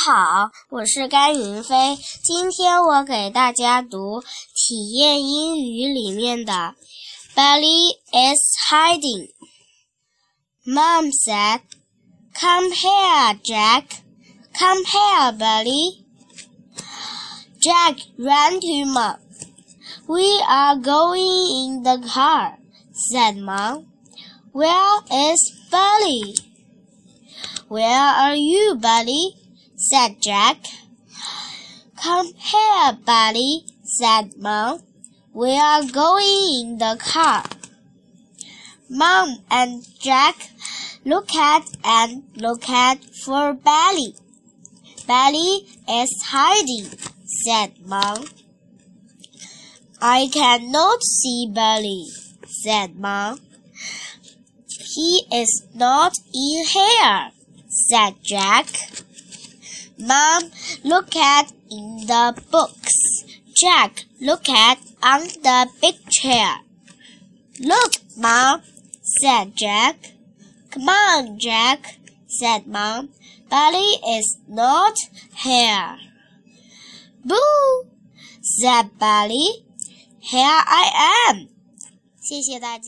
好，我是甘云飞。今天我给大家读体验英语里面的 "Belly is hiding." Mom said, "Come here, Jack. Come here, Belly." Jack ran to Mom. "We are going in the car," said Mom. "Where is Belly?" "Where are you, Belly?" Said Jack. "Come here, Belly," said Mom. "We are going in the car." Mom and Jack look at and look at for Belly. "Belly is hiding," said Mom. "I cannot see Belly," said Mom. "He is not in here," said Jack. Mom, look at in the books. Jack, look at on the big chair. Look, Mom, said Jack. Come on, Jack, said Mom. Belly is not here. Boo, said Belly. Here I am. 谢谢大家。